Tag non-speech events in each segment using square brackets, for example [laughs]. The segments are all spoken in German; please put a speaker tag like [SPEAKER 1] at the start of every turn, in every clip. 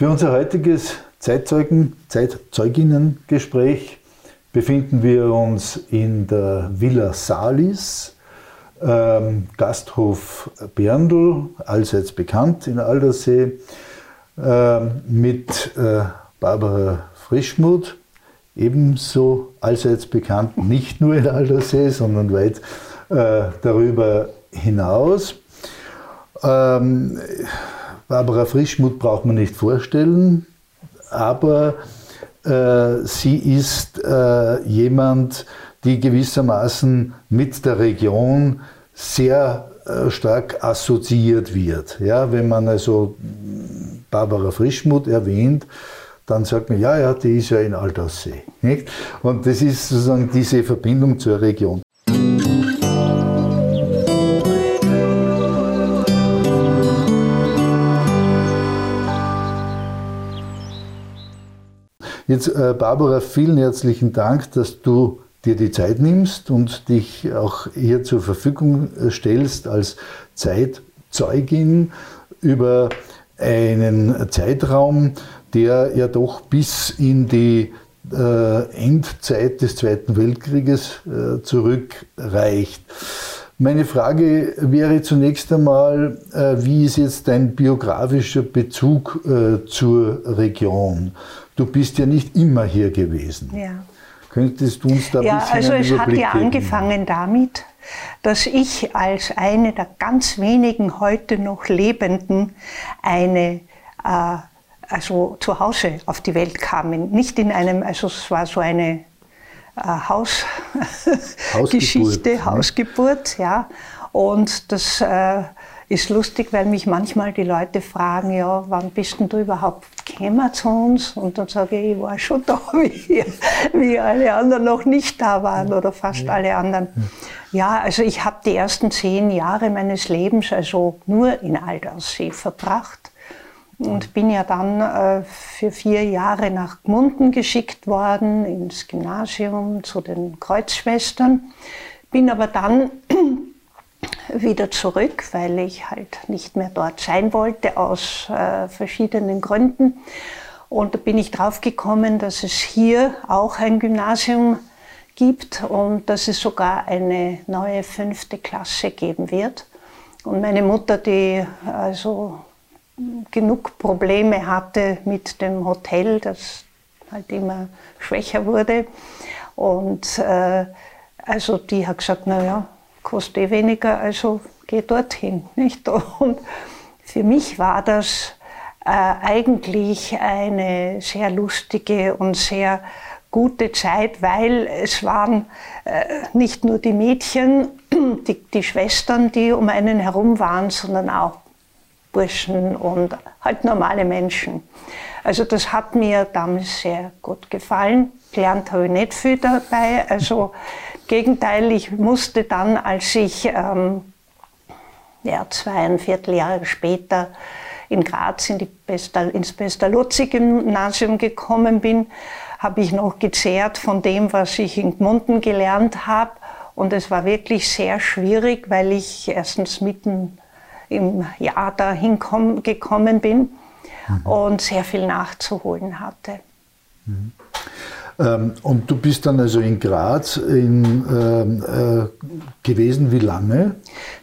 [SPEAKER 1] Für unser heutiges Zeitzeugen, Zeitzeuginnengespräch befinden wir uns in der Villa Salis, ähm, Gasthof Berndl, allseits bekannt in Aldersee, äh, mit äh, Barbara Frischmuth, ebenso allseits bekannt, nicht nur in Aldersee, sondern weit äh, darüber hinaus. Ähm, Barbara Frischmuth braucht man nicht vorstellen, aber äh, sie ist äh, jemand, die gewissermaßen mit der Region sehr äh, stark assoziiert wird. Ja, wenn man also Barbara Frischmuth erwähnt, dann sagt man, ja, ja, die ist ja in Altaussee. Nicht? Und das ist sozusagen diese Verbindung zur Region. Jetzt, äh, Barbara, vielen herzlichen Dank, dass du dir die Zeit nimmst und dich auch hier zur Verfügung äh, stellst als Zeitzeugin über einen Zeitraum, der ja doch bis in die äh, Endzeit des Zweiten Weltkrieges äh, zurückreicht. Meine Frage wäre zunächst einmal, äh, wie ist jetzt dein biografischer Bezug äh, zur Region? Du bist ja nicht immer hier gewesen.
[SPEAKER 2] Ja.
[SPEAKER 1] Könntest du uns da ein
[SPEAKER 2] ja,
[SPEAKER 1] bisschen
[SPEAKER 2] also
[SPEAKER 1] einen
[SPEAKER 2] es hat
[SPEAKER 1] Überblick
[SPEAKER 2] ja
[SPEAKER 1] geben?
[SPEAKER 2] angefangen damit, dass ich als eine der ganz wenigen heute noch Lebenden eine äh, also zu Hause auf die Welt kam. Nicht in einem, also es war so eine äh, Hausgeschichte, [laughs]
[SPEAKER 1] ne?
[SPEAKER 2] Hausgeburt, ja. Und das äh, ist lustig, weil mich manchmal die Leute fragen, ja, wann bist denn du überhaupt gekommen zu uns? Und dann sage ich, ich war schon [laughs] da, wie, wie alle anderen noch nicht da waren oder fast alle anderen. Ja, also ich habe die ersten zehn Jahre meines Lebens also nur in Aldaussee verbracht und bin ja dann äh, für vier Jahre nach Gmunden geschickt worden, ins Gymnasium zu den Kreuzschwestern. Bin aber dann [clears throat] wieder zurück, weil ich halt nicht mehr dort sein wollte, aus äh, verschiedenen Gründen. Und da bin ich drauf gekommen, dass es hier auch ein Gymnasium gibt und dass es sogar eine neue fünfte Klasse geben wird. Und meine Mutter, die also genug Probleme hatte mit dem Hotel, das halt immer schwächer wurde. Und äh, also die hat gesagt, naja, kostet eh weniger, also geh dorthin. Nicht? Und für mich war das äh, eigentlich eine sehr lustige und sehr gute Zeit, weil es waren äh, nicht nur die Mädchen, [clears throat] die, die Schwestern, die um einen herum waren, sondern auch Burschen und halt normale Menschen. Also das hat mir damals sehr gut gefallen. Gelernt habe ich nicht viel dabei. Also Gegenteil, ich musste dann, als ich ähm, ja, zweieinviertel Jahre später in Graz in die Pestal, ins Pestalozzi-Gymnasium gekommen bin, habe ich noch gezehrt von dem, was ich in Gmunden gelernt habe. Und es war wirklich sehr schwierig, weil ich erstens mitten im Jahr dahin gekommen bin mhm. und sehr viel nachzuholen hatte.
[SPEAKER 1] Mhm. Ähm, und du bist dann also in Graz in, ähm, äh, gewesen, wie lange?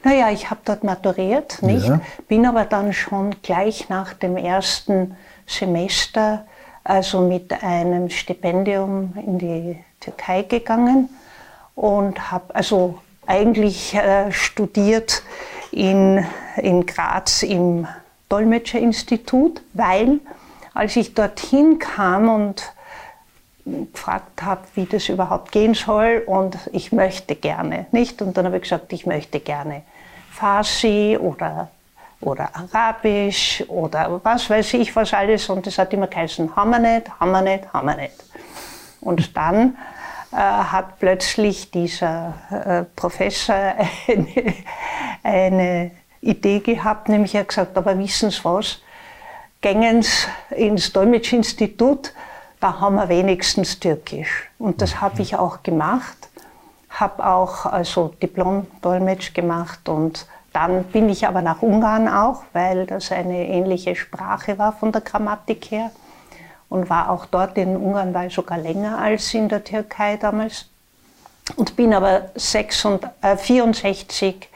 [SPEAKER 2] Naja, ich habe dort maturiert, nicht? Ja. Bin aber dann schon gleich nach dem ersten Semester also mit einem Stipendium in die Türkei gegangen und habe also eigentlich äh, studiert in, in Graz im Dolmetscherinstitut, weil als ich dorthin kam und gefragt habe, wie das überhaupt gehen soll und ich möchte gerne, nicht? Und dann habe ich gesagt, ich möchte gerne Farsi oder, oder Arabisch oder was weiß ich was alles und das hat immer geheißen, haben wir nicht, haben wir nicht, haben wir nicht. Und dann äh, hat plötzlich dieser äh, Professor [laughs] eine, eine, Idee gehabt, nämlich er hat gesagt, aber wissen Sie was, gängen Sie ins Dolmetschinstitut, da haben wir wenigstens Türkisch. Und das habe ich auch gemacht, habe auch also Diplom-Dolmetsch gemacht und dann bin ich aber nach Ungarn auch, weil das eine ähnliche Sprache war von der Grammatik her. Und war auch dort in Ungarn, war ich sogar länger als in der Türkei damals. Und bin aber 64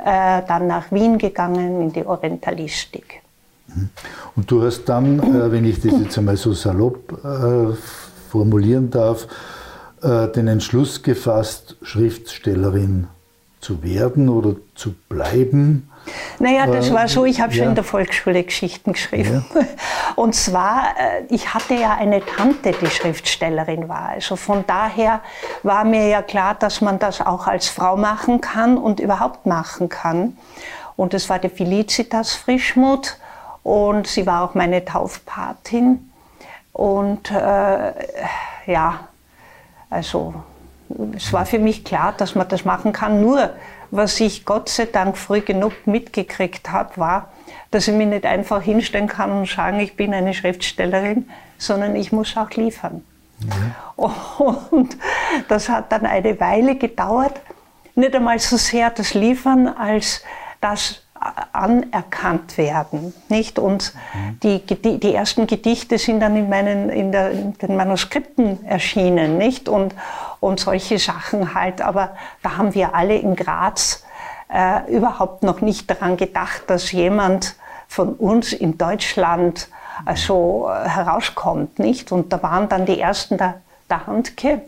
[SPEAKER 2] äh, äh, dann nach Wien gegangen in die Orientalistik.
[SPEAKER 1] Und du hast dann, äh, wenn ich das jetzt einmal so salopp äh, formulieren darf, äh, den Entschluss gefasst, Schriftstellerin zu werden oder zu bleiben?
[SPEAKER 2] Naja, das war so, ich habe ja. schon in der Volksschule Geschichten geschrieben. Ja. [laughs] Und zwar, äh, ich hatte ja eine Tante, die Schriftstellerin war. Also von daher war mir ja klar, dass man das auch als Frau machen kann und überhaupt machen kann. Und es war die Felicitas Frischmuth und sie war auch meine Taufpatin. Und äh, ja, also es war für mich klar, dass man das machen kann. Nur, was ich Gott sei Dank früh genug mitgekriegt habe, war, dass ich mich nicht einfach hinstellen kann und sagen, ich bin eine Schriftstellerin, sondern ich muss auch liefern. Ja. [laughs] Und das hat dann eine Weile gedauert. Nicht einmal so sehr das Liefern, als das anerkannt werden. Nicht? Und mhm. die, die, die, ersten Gedichte sind dann in, meinen, in, der, in den Manuskripten erschienen. Nicht? Und, und solche Sachen halt. Aber da haben wir alle in Graz äh, überhaupt noch nicht daran gedacht, dass jemand von uns in Deutschland also äh, herauskommt. Nicht? Und da waren dann die ersten der, der Handke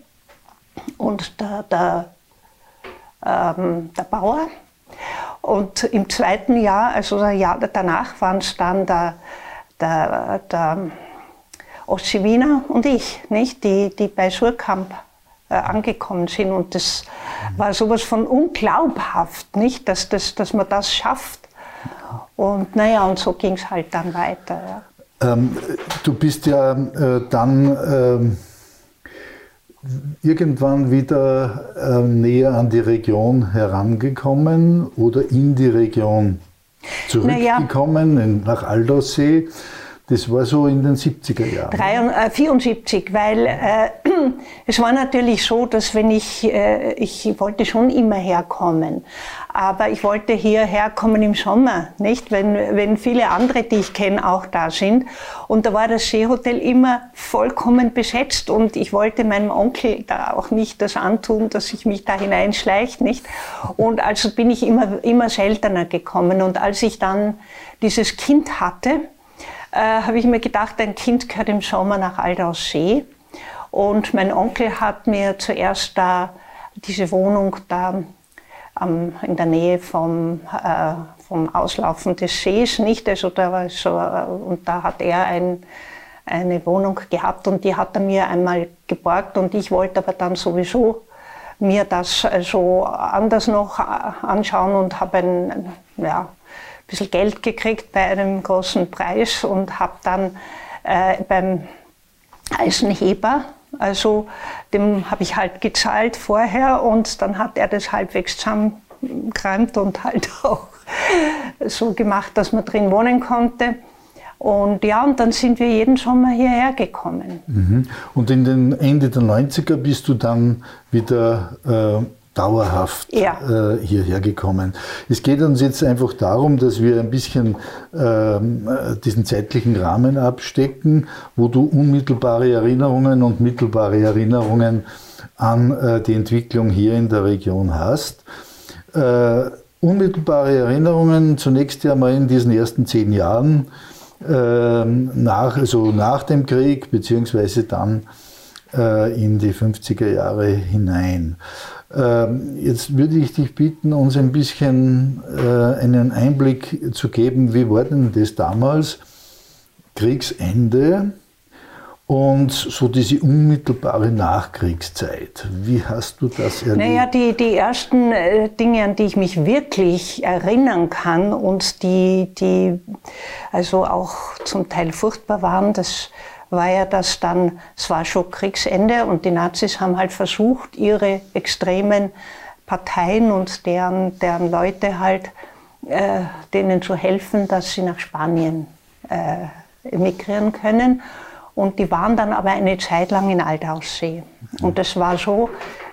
[SPEAKER 2] und der, der, ähm, der Bauer. Und im zweiten Jahr, also das Jahr danach, waren es dann der, der, der Ossi Wiener und ich, nicht? Die, die bei Surkamp äh, angekommen sind. Und das war sowas von unglaubhaft, nicht? Dass, das, dass man das schafft. Und naja, und so ging es halt dann weiter.
[SPEAKER 1] Ja. Ähm, du bist ja äh, dann. Ähm irgendwann wieder äh, näher an die Region herangekommen oder in die Region zurückgekommen, naja. nach Aldaussee. Das war so in den 70er Jahren.
[SPEAKER 2] 73, 74, weil äh, [clears throat] es war natürlich so, dass wenn ich, äh, ich wollte schon immer herkommen, aber ich wollte hierher kommen im Sommer, nicht? Wenn, wenn viele andere, die ich kenne, auch da sind. Und da war das Seehotel immer vollkommen besetzt und ich wollte meinem Onkel da auch nicht das antun, dass ich mich da hineinschleicht, nicht? Und also bin ich immer, immer seltener gekommen. Und als ich dann dieses Kind hatte, äh, habe ich mir gedacht, ein Kind gehört im Sommer nach Aldaussee. Und mein Onkel hat mir zuerst da diese Wohnung da ähm, in der Nähe vom, äh, vom Auslaufen des Sees, nicht? Also da war so, äh, und da hat er ein, eine Wohnung gehabt und die hat er mir einmal geborgt und ich wollte aber dann sowieso mir das also anders noch äh, anschauen und habe ein, ja, bisschen Geld gekriegt bei einem großen Preis und habe dann äh, beim Eisenheber, also dem habe ich halt gezahlt vorher und dann hat er das halbwegs zusammengeräumt und halt [laughs] auch so gemacht, dass man drin wohnen konnte. Und ja, und dann sind wir jeden Sommer hierher gekommen.
[SPEAKER 1] Mhm. Und in den Ende der 90er bist du dann wieder äh, dauerhaft ja. äh, hierher gekommen. Es geht uns jetzt einfach darum, dass wir ein bisschen ähm, diesen zeitlichen Rahmen abstecken, wo du unmittelbare Erinnerungen und mittelbare Erinnerungen an äh, die Entwicklung hier in der Region hast. Äh, unmittelbare Erinnerungen zunächst einmal in diesen ersten zehn Jahren ähm, nach, also nach dem Krieg, beziehungsweise dann äh, in die 50er Jahre hinein. Ähm, jetzt würde ich dich bitten, uns ein bisschen äh, einen Einblick zu geben, wie war denn das damals, Kriegsende und so diese unmittelbare Nachkriegszeit. Wie hast du das erlebt?
[SPEAKER 2] Naja, die, die ersten äh, Dinge, an die ich mich wirklich erinnern kann und die, die also auch zum Teil furchtbar waren, das war ja, dass dann, es war schon Kriegsende und die Nazis haben halt versucht, ihre extremen Parteien und deren, deren Leute halt, äh, denen zu helfen, dass sie nach Spanien äh, emigrieren können. Und die waren dann aber eine Zeit lang in Altaussee. Und das war so,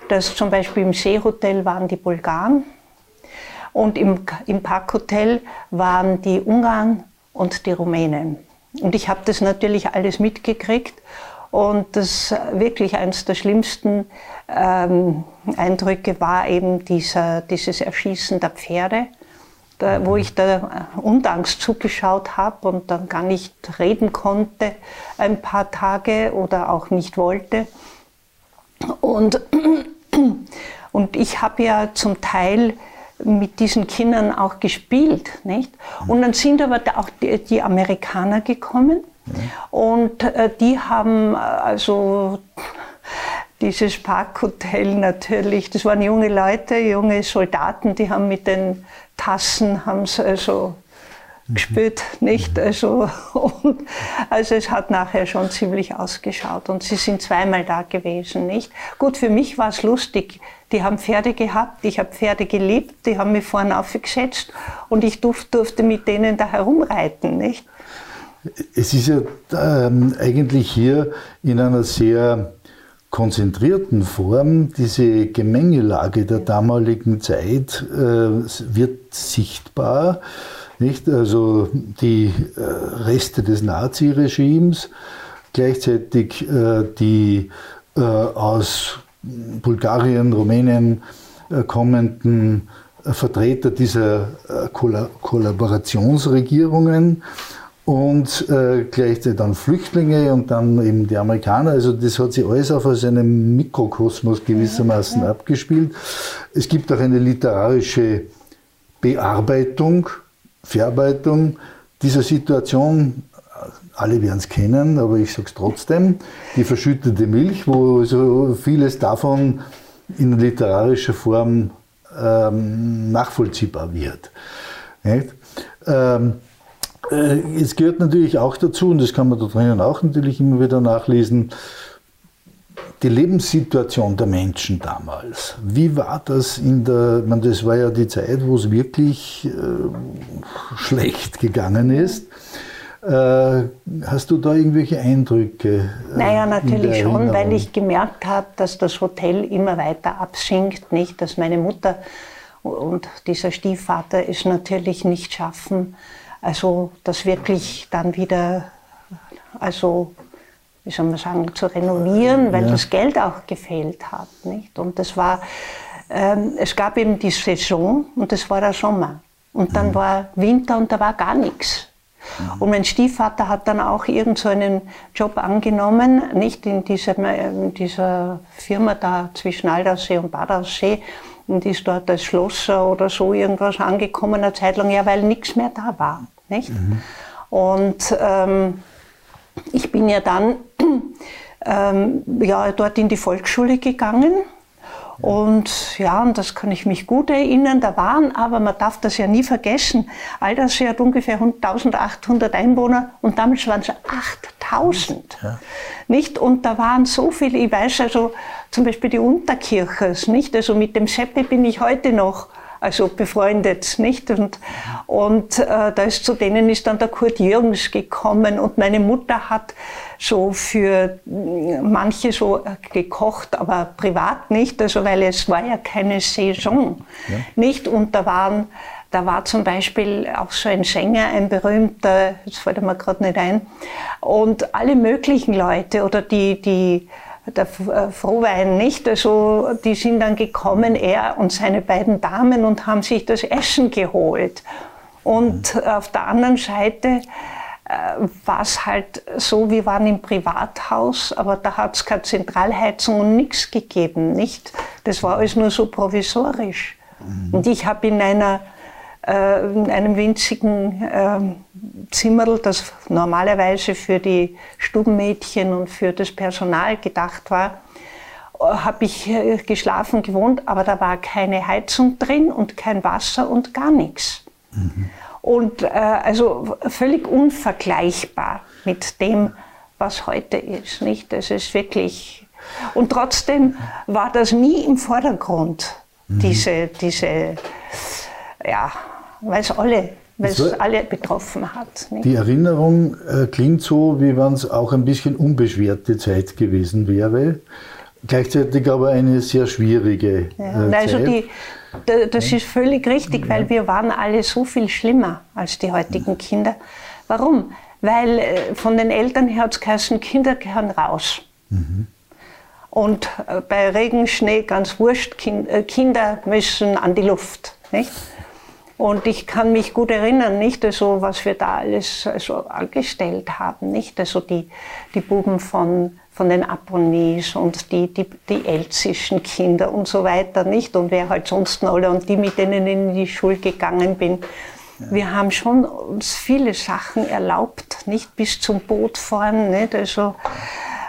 [SPEAKER 2] dass zum Beispiel im Seehotel waren die Bulgaren Und im, im Parkhotel waren die Ungarn und die Rumänen. Und ich habe das natürlich alles mitgekriegt. Und das wirklich eines der schlimmsten ähm, Eindrücke war eben dieser, dieses Erschießen der Pferde, da, wo ich da undanks zugeschaut habe und dann gar nicht reden konnte ein paar Tage oder auch nicht wollte. Und, [clears throat] und ich habe ja zum Teil mit diesen Kindern auch gespielt. Nicht? Und dann sind aber auch die, die Amerikaner gekommen und äh, die haben äh, also dieses Parkhotel natürlich, das waren junge Leute, junge Soldaten, die haben mit den Tassen, haben es also mhm. gespürt, nicht? Mhm. Also, [laughs] und, also es hat nachher schon ziemlich ausgeschaut und sie sind zweimal da gewesen, nicht? Gut, für mich war es lustig. Die haben Pferde gehabt, ich habe Pferde geliebt, die haben mich vorne aufgesetzt und ich durfte mit denen da herumreiten, nicht?
[SPEAKER 1] Es ist ja ähm, eigentlich hier in einer sehr konzentrierten Form diese Gemengelage der damaligen Zeit äh, wird sichtbar. Nicht? Also die äh, Reste des Naziregimes, gleichzeitig äh, die äh, aus Bulgarien, Rumänien kommenden Vertreter dieser Kollaborationsregierungen und äh, gleichzeitig dann Flüchtlinge und dann eben die Amerikaner. Also das hat sich alles auf einem Mikrokosmos gewissermaßen abgespielt. Es gibt auch eine literarische Bearbeitung, Verarbeitung dieser Situation. Alle werden es kennen, aber ich sage es trotzdem. Die verschüttete Milch, wo so vieles davon in literarischer Form ähm, nachvollziehbar wird. Ähm, äh, es gehört natürlich auch dazu, und das kann man da drinnen auch natürlich immer wieder nachlesen, die Lebenssituation der Menschen damals. Wie war das in der, man, das war ja die Zeit, wo es wirklich äh, schlecht gegangen ist. Äh, hast du da irgendwelche Eindrücke?
[SPEAKER 2] Äh, naja, natürlich schon, weil ich gemerkt habe, dass das Hotel immer weiter absinkt, nicht, dass meine Mutter und dieser Stiefvater es natürlich nicht schaffen, also das wirklich dann wieder, also wie soll man sagen, zu renovieren, weil ja. das Geld auch gefehlt hat. Nicht? Und das war, ähm, es gab eben die Saison und das war der Sommer. Und dann mhm. war Winter und da war gar nichts. Mhm. Und mein Stiefvater hat dann auch irgendeinen so Job angenommen, nicht in dieser, in dieser Firma da zwischen Aldersee und Badaussee, und ist dort als Schlosser oder so irgendwas angekommen, eine Zeit lang, ja, weil nichts mehr da war. Nicht? Mhm. Und ähm, ich bin ja dann ähm, ja, dort in die Volksschule gegangen. Und ja, und das kann ich mich gut erinnern. Da waren aber, man darf das ja nie vergessen, Aldersee hat ungefähr 1800 Einwohner und damals waren es 8000. Ja. Nicht? Und da waren so viele, ich weiß also zum Beispiel die Unterkirchers, nicht? Also mit dem Seppi bin ich heute noch also befreundet, nicht? Und, und äh, da ist, zu denen ist dann der Kurt Jürgens gekommen und meine Mutter hat so für manche so gekocht, aber privat nicht, also weil es war ja keine Saison, ja. nicht? Und da waren da war zum Beispiel auch so ein Sänger, ein berühmter, jetzt fällt mir gerade nicht ein, und alle möglichen Leute oder die, die der äh, Frohwein nicht. Also die sind dann gekommen, er und seine beiden Damen, und haben sich das Essen geholt. Und mhm. auf der anderen Seite äh, war es halt so, wir waren im Privathaus, aber da hat es keine Zentralheizung und nichts gegeben, nicht? Das war alles nur so provisorisch. Mhm. Und ich habe in einer äh, in einem winzigen äh, Zimmerl, das normalerweise für die Stubenmädchen und für das Personal gedacht war, habe ich geschlafen, gewohnt, aber da war keine Heizung drin und kein Wasser und gar nichts. Mhm. Und äh, also völlig unvergleichbar mit dem, was heute ist. Nicht? Das ist wirklich. Und trotzdem war das nie im Vordergrund, mhm. diese, diese ja, weil es alle, alle betroffen hat.
[SPEAKER 1] Nicht? Die Erinnerung äh, klingt so, wie wenn es auch ein bisschen unbeschwerte Zeit gewesen wäre. Gleichzeitig aber eine sehr schwierige
[SPEAKER 2] ja. Äh, also die, das ist völlig richtig, weil wir waren alle so viel schlimmer als die heutigen Kinder. Warum? Weil äh, von den Eltern her hat es Kinder gehören raus. Mhm. Und äh, bei Regen, Schnee, ganz wurscht, Kinder müssen an die Luft. Nicht? Und ich kann mich gut erinnern, nicht, also, was wir da alles also, angestellt haben, nicht? Also die, die Buben von, von den Abonnies und die, die, die elzischen Kinder und so weiter, nicht? Und wer halt sonst noch alle und die, mit denen ich in die Schule gegangen bin. Ja. Wir haben schon uns viele Sachen erlaubt, nicht bis zum Boot fahren, nicht? Also,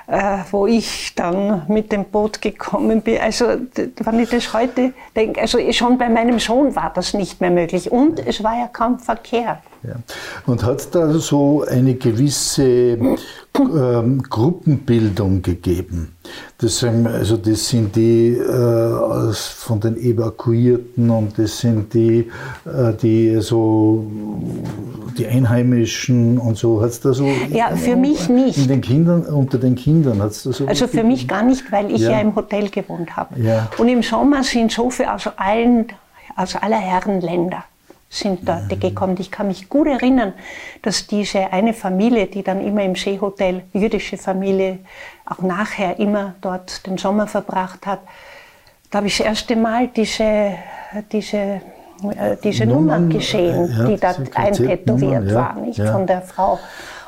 [SPEAKER 2] äh, wo ich dann mit dem Boot gekommen bin. Also wenn ich das heute denke, also schon bei meinem Sohn war das nicht mehr möglich und es war ja kaum Verkehr.
[SPEAKER 1] Ja. Und hat es da so eine gewisse ähm, Gruppenbildung gegeben? Das, also das sind die äh, von den Evakuierten und das sind die, äh, die so die Einheimischen und so. Hat es da so?
[SPEAKER 2] Ja, für mich nicht.
[SPEAKER 1] In den Kindern, unter den Kindern hat es da so?
[SPEAKER 2] Also für mich gar nicht, weil ich ja, ja im Hotel gewohnt habe. Ja. Und im Sommer sind so viele aus allen, aus aller Herren Länder sind dort mhm. gekommen. Ich kann mich gut erinnern, dass diese eine Familie, die dann immer im Seehotel, jüdische Familie, auch nachher immer dort den Sommer verbracht hat, da habe ich das erste Mal diese, diese, äh, diese Nummer gesehen, ja, die da eintätowiert ja, war, nicht ja. von der Frau.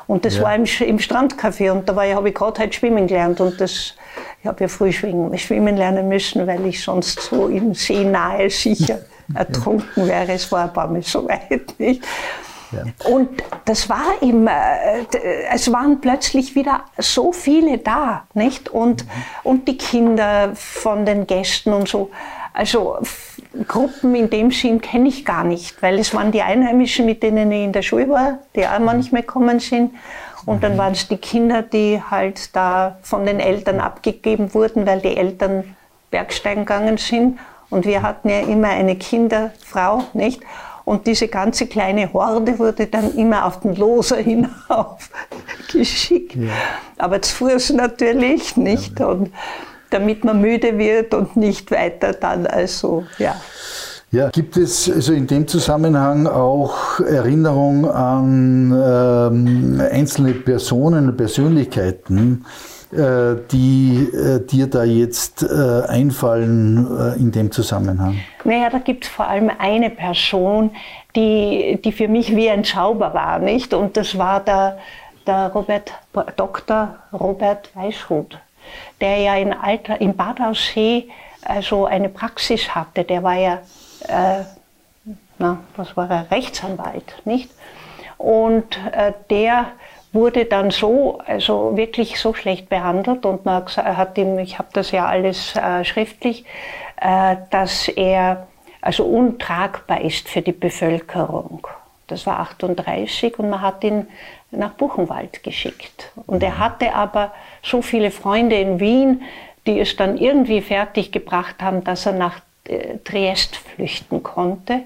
[SPEAKER 2] Und das war im, im Strandcafé und da habe ich gerade halt schwimmen gelernt und das, ich habe ja früh schwimmen, schwimmen lernen müssen, weil ich sonst so im See nahe sicher [laughs] ertrunken wäre. Es war ein paar Mal so weit nicht. Ja. Und das war immer, äh, es waren plötzlich wieder so viele da, nicht? Und, mhm. und die Kinder von den Gästen und so. Also Gruppen in dem Sinn kenne ich gar nicht, weil es waren die Einheimischen, mit denen ich in der Schule war, die auch manchmal gekommen sind. Und dann mhm. waren es die Kinder, die halt da von den Eltern abgegeben wurden, weil die Eltern Bergsteigen gegangen sind. Und wir hatten ja immer eine Kinderfrau, nicht? Und diese ganze kleine Horde wurde dann immer auf den Loser [laughs] hinauf geschickt. Ja. Aber zu Fuß natürlich nicht. Ja. Und damit man müde wird und nicht weiter dann, also ja.
[SPEAKER 1] Ja, gibt es also in dem Zusammenhang auch Erinnerung an ähm, einzelne Personen, Persönlichkeiten, die äh, dir da jetzt äh, einfallen in dem Zusammenhang?
[SPEAKER 2] Naja, da gibt es vor allem eine Person, die, die für mich wie ein Zauber war, nicht? Und das war der, der Robert, Dr. Robert Weißhut, der ja in, Alter, in Bad Aussee also eine Praxis hatte. Der war ja, äh, na, was war er, Rechtsanwalt, nicht? Und äh, der wurde dann so, also wirklich so schlecht behandelt und man hat ihm, ich habe das ja alles äh, schriftlich, äh, dass er also untragbar ist für die Bevölkerung. Das war 38 und man hat ihn nach Buchenwald geschickt. Und er hatte aber so viele Freunde in Wien, die es dann irgendwie fertig gebracht haben, dass er nach äh, Triest flüchten konnte.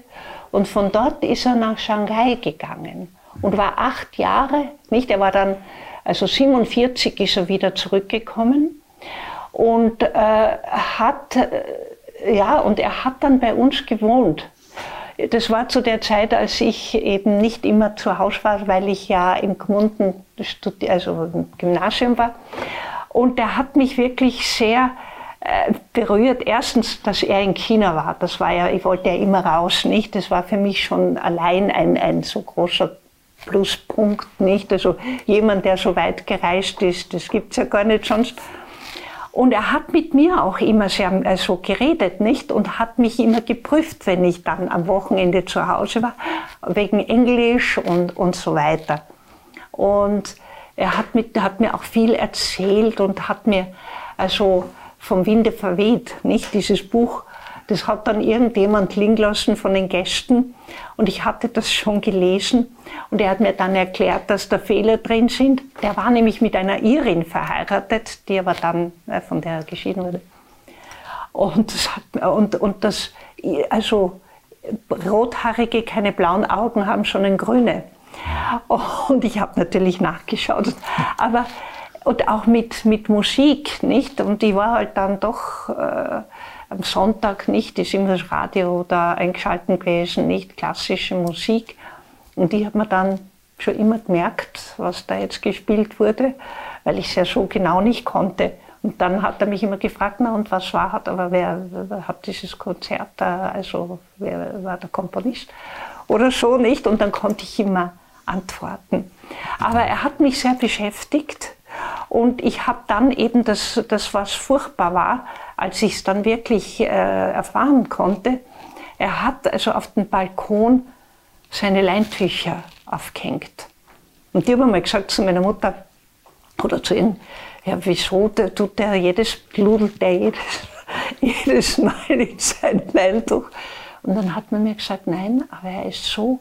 [SPEAKER 2] Und von dort ist er nach Shanghai gegangen und war acht Jahre, nicht? Er war dann, also 47 ist er wieder zurückgekommen und äh, hat, äh, ja, und er hat dann bei uns gewohnt. Das war zu der Zeit, als ich eben nicht immer zu Hause war, weil ich ja im Gmunden, also im Gymnasium war. Und er hat mich wirklich sehr äh, berührt. Erstens, dass er in China war. Das war ja, ich wollte ja immer raus, nicht? Das war für mich schon allein ein, ein so großer Pluspunkt, nicht? Also jemand, der so weit gereist ist, das gibt es ja gar nicht sonst. Und er hat mit mir auch immer sehr also geredet, nicht? Und hat mich immer geprüft, wenn ich dann am Wochenende zu Hause war, wegen Englisch und, und so weiter. Und er hat, mit, hat mir auch viel erzählt und hat mir also vom Winde verweht, nicht? Dieses Buch das hat dann irgendjemand liegen lassen von den Gästen und ich hatte das schon gelesen und er hat mir dann erklärt, dass da Fehler drin sind. Der war nämlich mit einer Irin verheiratet, die aber dann äh, von der geschieden wurde. Und das, hat, und, und das, also Rothaarige, keine blauen Augen haben schon ein grüne. Und ich habe natürlich nachgeschaut. Aber und auch mit, mit Musik, nicht? Und ich war halt dann doch äh, am Sonntag nicht, ist immer das Radio da eingeschalten gewesen, nicht klassische Musik. Und ich habe mir dann schon immer gemerkt, was da jetzt gespielt wurde, weil ich es ja so genau nicht konnte. Und dann hat er mich immer gefragt, na und was war hat, aber wer, wer hat dieses Konzert da, also wer war der Komponist oder so nicht? Und dann konnte ich immer antworten. Aber er hat mich sehr beschäftigt und ich habe dann eben das, das, was furchtbar war, als ich es dann wirklich äh, erfahren konnte, er hat also auf dem Balkon seine Leintücher aufgehängt. Und ich habe mal gesagt zu meiner Mutter oder zu ihm, ja, wieso der, tut der jedes, ludelt der jedes, [laughs] jedes Mal in sein Leintuch? Und dann hat man mir gesagt, nein, aber er ist so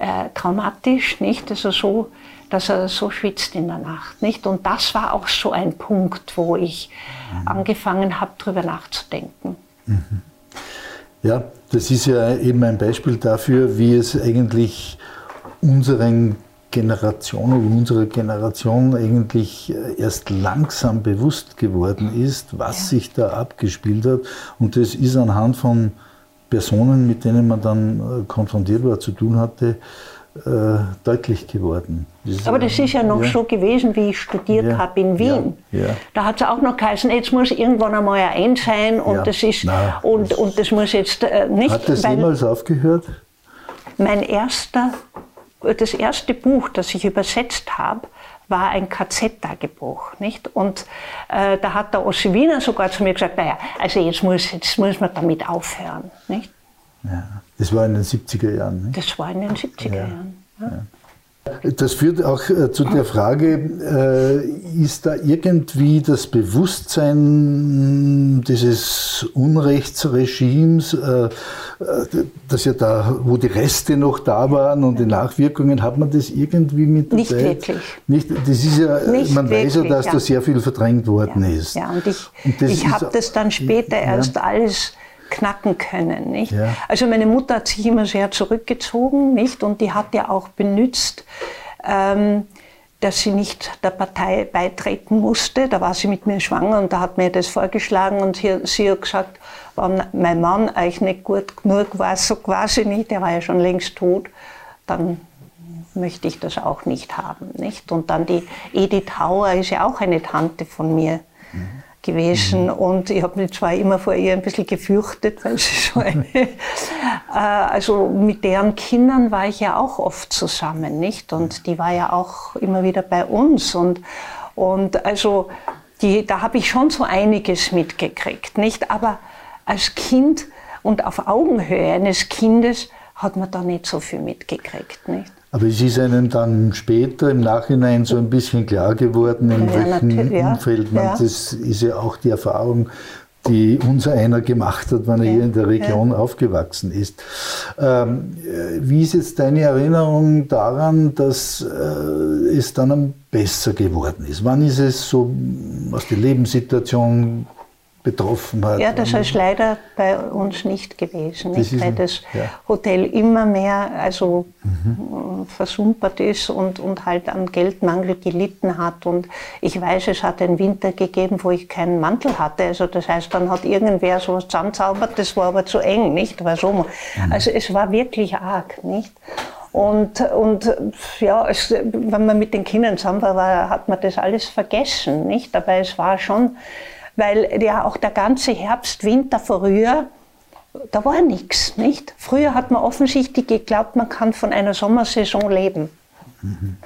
[SPEAKER 2] äh, traumatisch, nicht? Also so, dass er so schwitzt in der Nacht, nicht? Und das war auch so ein Punkt, wo ich mhm. angefangen habe, darüber nachzudenken. Mhm.
[SPEAKER 1] Ja, das ist ja eben ein Beispiel dafür, wie es eigentlich unseren Generationen, unserer Generation eigentlich erst langsam bewusst geworden ist, was ja. sich da abgespielt hat. Und das ist anhand von Personen, mit denen man dann äh, konfrontiert war, zu tun hatte, äh, deutlich geworden.
[SPEAKER 2] Das Aber das ist ja noch ja. so gewesen, wie ich studiert ja. habe in Wien. Ja. Da hat es auch noch geheißen, jetzt muss irgendwann einmal ein sein und das ist Nein, und, das und das muss jetzt äh, nicht.
[SPEAKER 1] Hat das jemals aufgehört?
[SPEAKER 2] Mein erster, das erste Buch, das ich übersetzt habe, war ein KZ-Tagebuch, nicht? Und äh, da hat der Ossi Wiener sogar zu mir gesagt, naja, also jetzt muss, jetzt muss man damit aufhören, nicht?
[SPEAKER 1] Ja, das war in den 70er Jahren. Nicht?
[SPEAKER 2] Das war in den 70er ja. Jahren. Ja.
[SPEAKER 1] Das führt auch äh, zu der Frage, äh, ist da irgendwie das Bewusstsein dieses Unrechtsregimes, äh, das ja da, wo die Reste noch da waren und die Nachwirkungen, hat man das irgendwie mit
[SPEAKER 2] der Nicht Zeit? wirklich.
[SPEAKER 1] Nicht, das ist ja, Nicht man wirklich, weiß ja, dass ja. da sehr viel verdrängt worden
[SPEAKER 2] ja.
[SPEAKER 1] ist.
[SPEAKER 2] Ja, und ich, ich habe das dann später erst alles knacken können. Nicht? Ja. Also meine Mutter hat sich immer sehr zurückgezogen nicht? und die hat ja auch benutzt, ähm, dass sie nicht der Partei beitreten musste. Da war sie mit mir schwanger und da hat mir das vorgeschlagen und sie, sie hat gesagt, wenn mein Mann eigentlich nicht gut genug war, so quasi nicht, der war ja schon längst tot, dann möchte ich das auch nicht haben. Nicht? Und dann die Edith Hauer ist ja auch eine Tante von mir. Mhm gewesen mhm. und ich habe mich zwar immer vor ihr ein bisschen gefürchtet, weil sie so [laughs] eine, äh, also mit deren Kindern war ich ja auch oft zusammen, nicht? Und die war ja auch immer wieder bei uns und, und also die, da habe ich schon so einiges mitgekriegt, nicht? Aber als Kind und auf Augenhöhe eines Kindes hat man da nicht so viel mitgekriegt, nicht?
[SPEAKER 1] Aber es ist einem dann später im Nachhinein so ein bisschen klar geworden, in ja, welchem ja. Umfeld man, ja. das ist ja auch die Erfahrung, die unser einer gemacht hat, wenn er hier in der Region aufgewachsen ist. Ähm, wie ist jetzt deine Erinnerung daran, dass äh, es dann besser geworden ist? Wann ist es so aus der Lebenssituation betroffen hat.
[SPEAKER 2] Ja, das ist leider bei uns nicht gewesen, nicht? weil das ja. Hotel immer mehr also mhm. versumpert ist und, und halt an Geldmangel gelitten hat. Und ich weiß, es hat einen Winter gegeben, wo ich keinen Mantel hatte. Also das heißt, dann hat irgendwer so was zusammenzaubert, das war aber zu eng, nicht? War so. Mhm. Also es war wirklich arg, nicht? Und, und ja, es, wenn man mit den Kindern zusammen war, hat man das alles vergessen, nicht? Aber es war schon weil ja auch der ganze Herbst, Winter früher, da war nichts, nicht? Früher hat man offensichtlich geglaubt, man kann von einer Sommersaison leben. Mhm.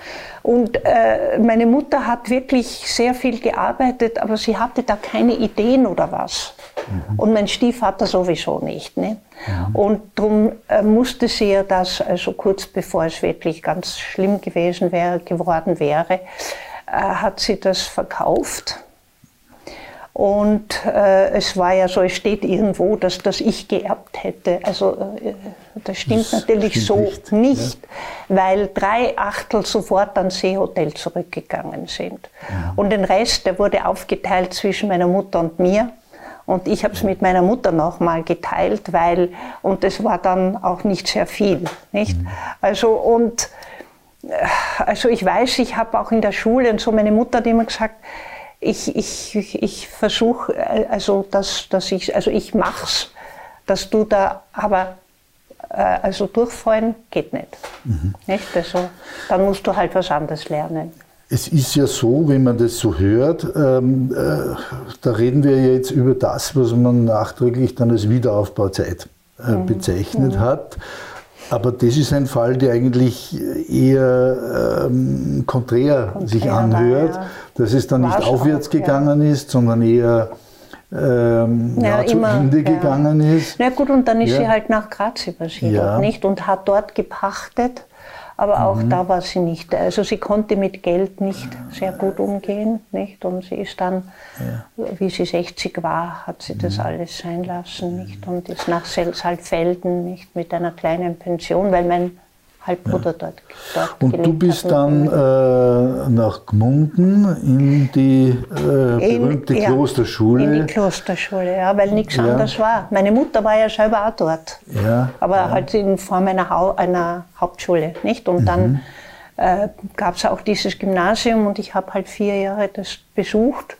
[SPEAKER 2] Und äh, meine Mutter hat wirklich sehr viel gearbeitet, aber sie hatte da keine Ideen oder was. Mhm. Und mein Stiefvater sowieso nicht. Ne? Mhm. Und darum äh, musste sie ja das, also kurz bevor es wirklich ganz schlimm gewesen wäre, geworden wäre, äh, hat sie das verkauft und äh, es war ja so, es steht irgendwo, dass das ich geerbt hätte. Also äh, das stimmt das natürlich stimmt so nicht, nicht ja. weil drei Achtel sofort ans Seehotel zurückgegangen sind. Ja. Und den Rest, der wurde aufgeteilt zwischen meiner Mutter und mir. Und ich habe es mit meiner Mutter nochmal geteilt, weil, und es war dann auch nicht sehr viel. Nicht? Mhm. Also, und also ich weiß, ich habe auch in der Schule und so, meine Mutter hat immer gesagt, ich, ich, ich versuche, also dass, dass ich, also ich mach's, dass du da, aber äh, also durchfallen geht nicht. Mhm. nicht? Also, dann musst du halt was anderes lernen.
[SPEAKER 1] Es ist ja so, wenn man das so hört, ähm, äh, da reden wir jetzt über das, was man nachträglich dann als Wiederaufbauzeit äh, mhm. bezeichnet mhm. hat. Aber das ist ein Fall, der eigentlich eher ähm, konträr, konträr, sich anhört, war, ja. dass es dann nicht aufwärts auch, gegangen ja. ist, sondern eher ähm, ja, ja, zu immer, Ende ja. gegangen ist.
[SPEAKER 2] Na gut, und dann ist sie halt nach Graz übersiedelt, nicht? Und hat dort gepachtet. Aber auch mhm. da war sie nicht, also sie konnte mit Geld nicht sehr gut umgehen, nicht? Und sie ist dann, ja. wie sie 60 war, hat sie das mhm. alles sein lassen, nicht? Und ist nach Salzfelden, nicht? Mit einer kleinen Pension, weil mein Halbbruder ja. dort, dort
[SPEAKER 1] Und du bist dann äh, nach Gmunden in die äh, berühmte in, Klosterschule.
[SPEAKER 2] in die Klosterschule, ja, weil nichts ja. anderes war. Meine Mutter war ja selber auch dort. Ja, aber ja. halt in Form einer, ha einer Hauptschule, nicht? Und mhm. dann äh, gab es auch dieses Gymnasium und ich habe halt vier Jahre das besucht.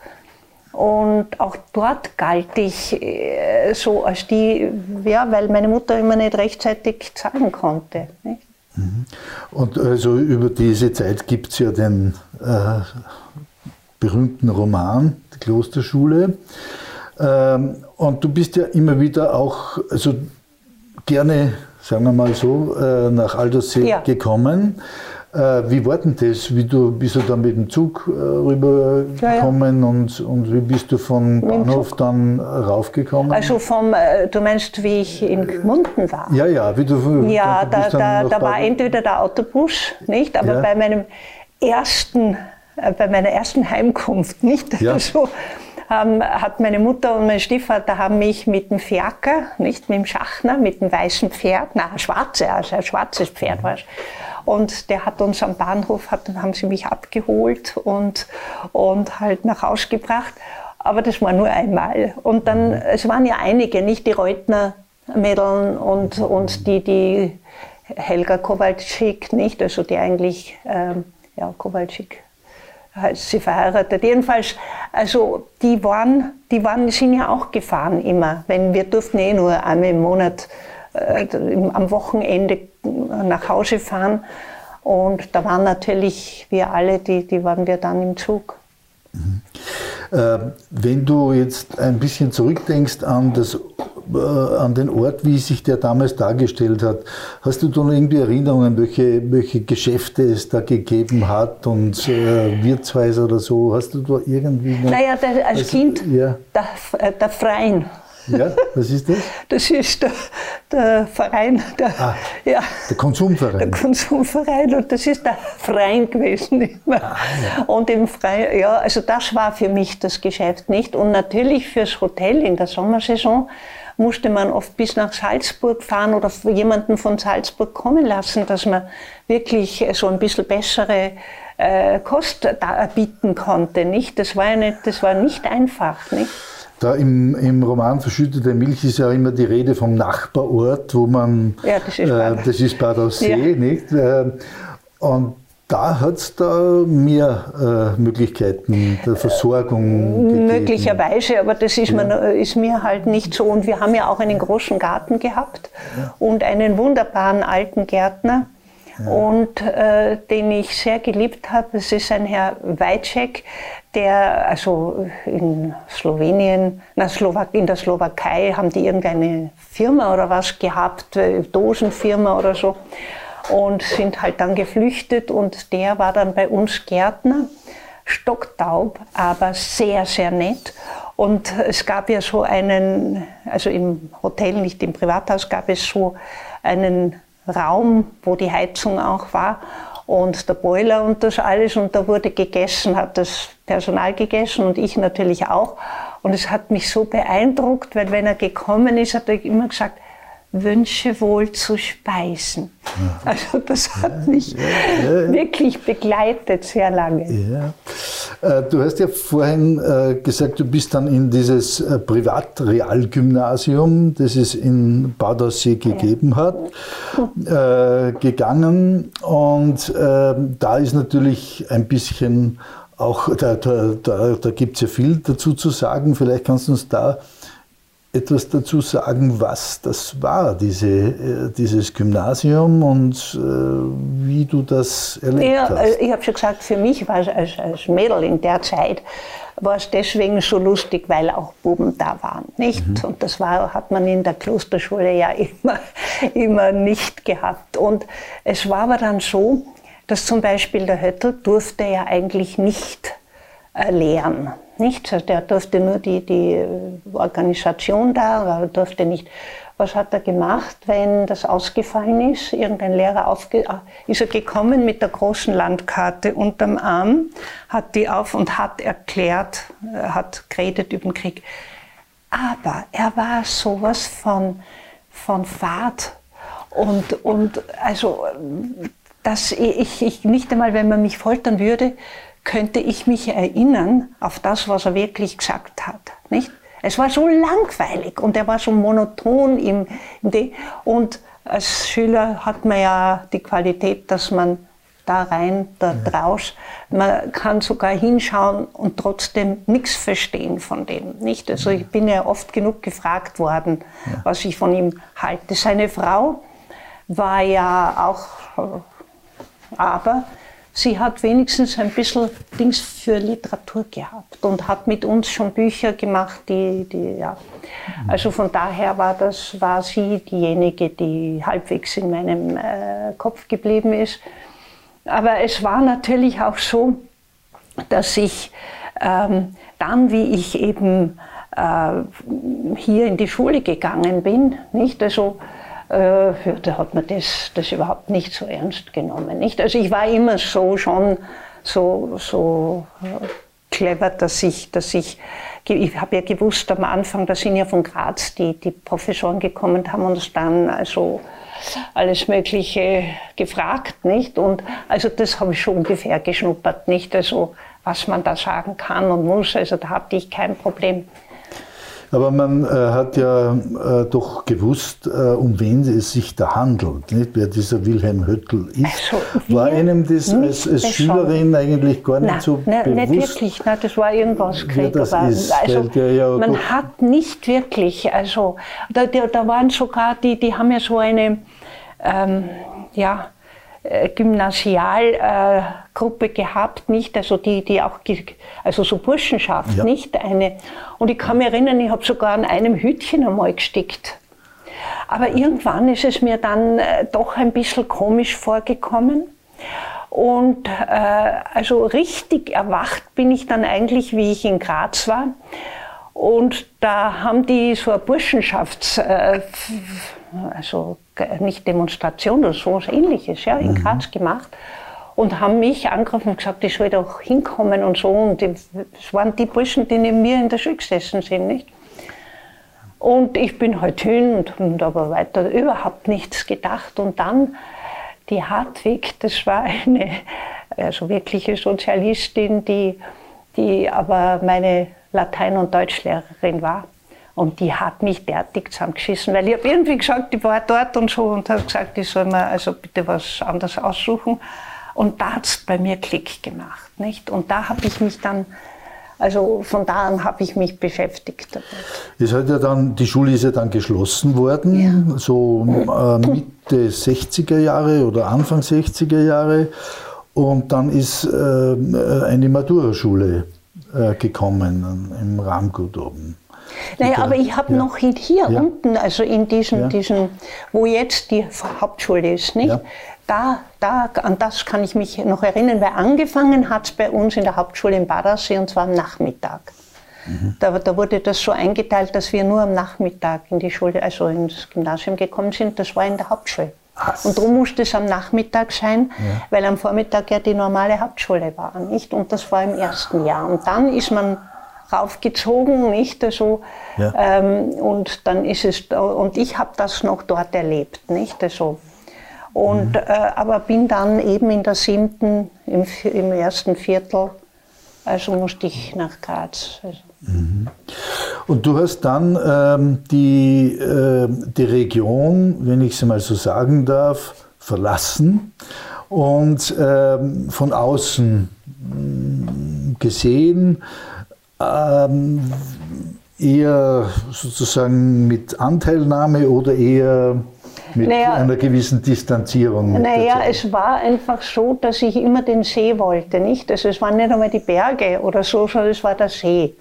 [SPEAKER 2] Und auch dort galt ich äh, so als die, ja, weil meine Mutter immer nicht rechtzeitig zahlen konnte. Nicht?
[SPEAKER 1] Mhm. Und also über diese Zeit gibt es ja den äh, berühmten Roman, die Klosterschule. Ähm, und du bist ja immer wieder auch, also gerne, sagen wir mal so, äh, nach Aldersee ja. gekommen. Äh, wie war denn das? Wie du, bist du dann mit dem Zug äh, rübergekommen ja, ja. Und, und wie bist du von Bahnhof dann raufgekommen?
[SPEAKER 2] Also vom, äh, du meinst, wie ich in Gmunden war?
[SPEAKER 1] Ja, ja, wie du.
[SPEAKER 2] Ja, da, da, da war entweder der Autobus, nicht? Aber ja. bei meinem ersten, bei meiner ersten Heimkunft, nicht? Ja. [laughs] Also, ähm, hat meine Mutter und mein Stiefvater haben mich mit dem Fiaker, nicht mit dem Schachner, mit dem weißen Pferd, na, schwarze, also ein schwarzes Pferd war es, und der hat uns am Bahnhof, hat, haben sie mich abgeholt und, und halt nach Hause gebracht. Aber das war nur einmal. Und dann, mhm. es waren ja einige, nicht die Reutner Mädeln und, und die, die Helga Kowalczyk, nicht? Also die eigentlich, ähm, ja, Kowalczyk heißt sie verheiratet. Jedenfalls, also die waren, die waren, sind ja auch gefahren immer. Wenn wir durften eh nur einmal im Monat äh, am Wochenende nach Hause fahren. Und da waren natürlich wir alle, die, die waren wir dann im Zug.
[SPEAKER 1] Mhm. Äh, wenn du jetzt ein bisschen zurückdenkst an, das, äh, an den Ort, wie sich der damals dargestellt hat, hast du da noch irgendwie Erinnerungen, welche, welche Geschäfte es da gegeben hat und äh, Wirtshäuser oder so? Hast du da irgendwie
[SPEAKER 2] noch? Naja, der, als, als Kind, ja. der, äh, der Freien
[SPEAKER 1] ja, was ist das?
[SPEAKER 2] Das ist der, der Verein, der,
[SPEAKER 1] ah, ja, der Konsumverein.
[SPEAKER 2] Der Konsumverein und das ist der Freien gewesen. Ah, ja. Und im Freien, ja, also das war für mich das Geschäft nicht. Und natürlich fürs Hotel in der Sommersaison musste man oft bis nach Salzburg fahren oder jemanden von Salzburg kommen lassen, dass man wirklich so ein bisschen bessere äh, Kost da bieten konnte. Nicht? Das, war ja nicht, das war nicht einfach. Nicht?
[SPEAKER 1] Da im, im Roman Verschüttete Milch ist ja immer die Rede vom Nachbarort, wo man.
[SPEAKER 2] Ja, das ist Bad, äh,
[SPEAKER 1] das ist Bad Aussee, ja. nicht? Äh, und da hat es da mehr äh, Möglichkeiten der Versorgung
[SPEAKER 2] gegeben. Möglicherweise, aber das ist, ja. man, ist, mir halt nicht so. Und wir haben ja auch einen großen Garten gehabt ja. und einen wunderbaren alten Gärtner. Und äh, den ich sehr geliebt habe, das ist ein Herr Weitschek, der, also in Slowenien, na, Slowak, in der Slowakei haben die irgendeine Firma oder was gehabt, äh, Dosenfirma oder so, und sind halt dann geflüchtet und der war dann bei uns Gärtner, stocktaub, aber sehr, sehr nett. Und es gab ja so einen, also im Hotel, nicht im Privathaus, gab es so einen Raum, wo die Heizung auch war und der Boiler und das alles und da wurde gegessen, hat das Personal gegessen und ich natürlich auch. Und es hat mich so beeindruckt, weil wenn er gekommen ist, hat er immer gesagt, wünsche wohl zu speisen. Also das hat mich ja, ja, ja. wirklich begleitet sehr lange.
[SPEAKER 1] Äh, du hast ja vorhin äh, gesagt, du bist dann in dieses äh, Privatrealgymnasium, das es in Bad Aussee gegeben hat, gegangen. Und da ist natürlich ein bisschen auch, da, da, da, da gibt es ja viel dazu zu sagen. Vielleicht kannst du uns da etwas dazu sagen, was das war, diese, äh, dieses Gymnasium und äh, wie du das erlebt ja, hast?
[SPEAKER 2] Äh, ich habe schon gesagt, für mich war es als, als Mädel in der Zeit war es deswegen so lustig, weil auch Buben da waren, nicht? Mhm. Und das war, hat man in der Klosterschule ja [laughs] immer, immer nicht gehabt. Und es war aber dann so, dass zum Beispiel der Höttl durfte ja eigentlich nicht lehren. Nicht? Also der durfte nur die, die Organisation da, aber durfte nicht. Was hat er gemacht, wenn das ausgefallen ist? Irgendein Lehrer aufge ah, ist er gekommen mit der großen Landkarte unterm Arm, hat die auf und hat erklärt, äh, hat geredet über den Krieg. Aber er war sowas von, von Fahrt und, und also, dass ich, ich nicht einmal, wenn man mich foltern würde, könnte ich mich erinnern auf das, was er wirklich gesagt hat. Nicht? Es war so langweilig und er war so monoton im, im und als Schüler hat man ja die Qualität, dass man da rein, da draus. Man kann sogar hinschauen und trotzdem nichts verstehen von dem. Nicht? Also ich bin ja oft genug gefragt worden, ja. was ich von ihm halte. Seine Frau war ja auch, aber sie hat wenigstens ein bisschen Dings für Literatur gehabt und hat mit uns schon Bücher gemacht, die, die ja. Also von daher war das, war sie diejenige, die halbwegs in meinem äh, Kopf geblieben ist. Aber es war natürlich auch so, dass ich ähm, dann, wie ich eben äh, hier in die Schule gegangen bin, nicht, also äh, da hat man das, das überhaupt nicht so ernst genommen. Nicht? Also ich war immer so schon so, so äh, clever, dass ich, dass ich, ich habe ja gewusst am Anfang, da sind ja von Graz die, die Professoren gekommen, haben uns dann also alles Mögliche gefragt, nicht? Und also das habe ich schon ungefähr geschnuppert, nicht? Also was man da sagen kann und muss, also da hatte ich kein Problem.
[SPEAKER 1] Aber man äh, hat ja äh, doch gewusst, äh, um wen es sich da handelt, nicht? wer dieser Wilhelm Höttl ist. Also, war einem das als, als Schülerin eigentlich gar nicht nein, so nein, bewusst? Nicht wirklich,
[SPEAKER 2] nein, das war irgendwas ist, also, ja Man hat nicht wirklich, also da, da waren sogar die, die haben ja so eine, ähm, ja, Gymnasialgruppe äh, gehabt, nicht, also die, die auch, also so Burschenschaft, ja. nicht eine. Und ich kann mich erinnern, ich habe sogar an einem Hütchen einmal gestickt. Aber irgendwann ist es mir dann äh, doch ein bisschen komisch vorgekommen. Und äh, also richtig erwacht bin ich dann eigentlich, wie ich in Graz war. Und da haben die so eine Burschenschafts, äh, also nicht Demonstration oder so was ähnliches, ja, in mhm. Graz gemacht und haben mich angegriffen und gesagt, ich soll doch hinkommen und so. Und es waren die Burschen, die neben mir in der Schule gesessen sind, nicht? Und ich bin halt hin und, und aber weiter überhaupt nichts gedacht. Und dann die Hartwig, das war eine also wirkliche Sozialistin, die, die aber meine Latein- und Deutschlehrerin war. Und die hat mich derartig zusammengeschissen, weil ich habe irgendwie gesagt, ich war dort und so und habe gesagt, ich soll mir also bitte was anderes aussuchen. Und da hat es bei mir Klick gemacht. Nicht? Und da habe ich mich dann, also von da an habe ich mich beschäftigt damit.
[SPEAKER 1] Es hat ja dann, die Schule ist ja dann geschlossen worden, ja. so äh, Mitte 60er Jahre oder Anfang 60er Jahre. Und dann ist äh, eine Matura-Schule äh, gekommen im Rahmgut oben.
[SPEAKER 2] Naja, aber ich habe ja. noch hier ja. unten, also in diesem, ja. diesem, wo jetzt die Hauptschule ist, nicht? Da, da, an das kann ich mich noch erinnern, weil angefangen hat es bei uns in der Hauptschule in Badersee und zwar am Nachmittag. Mhm. Da, da, wurde das so eingeteilt, dass wir nur am Nachmittag in die Schule, also ins Gymnasium gekommen sind. Das war in der Hauptschule. Was? Und darum musste es am Nachmittag sein, ja. weil am Vormittag ja die normale Hauptschule war, nicht? Und das war im ersten Jahr. Und dann ist man raufgezogen, nicht? Also, ja. ähm, und dann ist es, und ich habe das noch dort erlebt, nicht? Also, und, mhm. äh, aber bin dann eben in der siebten, im, im ersten Viertel Also musste ich nach Graz. Also.
[SPEAKER 1] Mhm. Und du hast dann ähm, die, äh, die Region, wenn ich es mal so sagen darf, verlassen und ähm, von außen mm, gesehen, ähm, eher sozusagen mit Anteilnahme oder eher mit naja, einer gewissen Distanzierung.
[SPEAKER 2] Naja, es war einfach so, dass ich immer den See wollte, nicht? Also es waren nicht einmal die Berge oder so, sondern es war der See.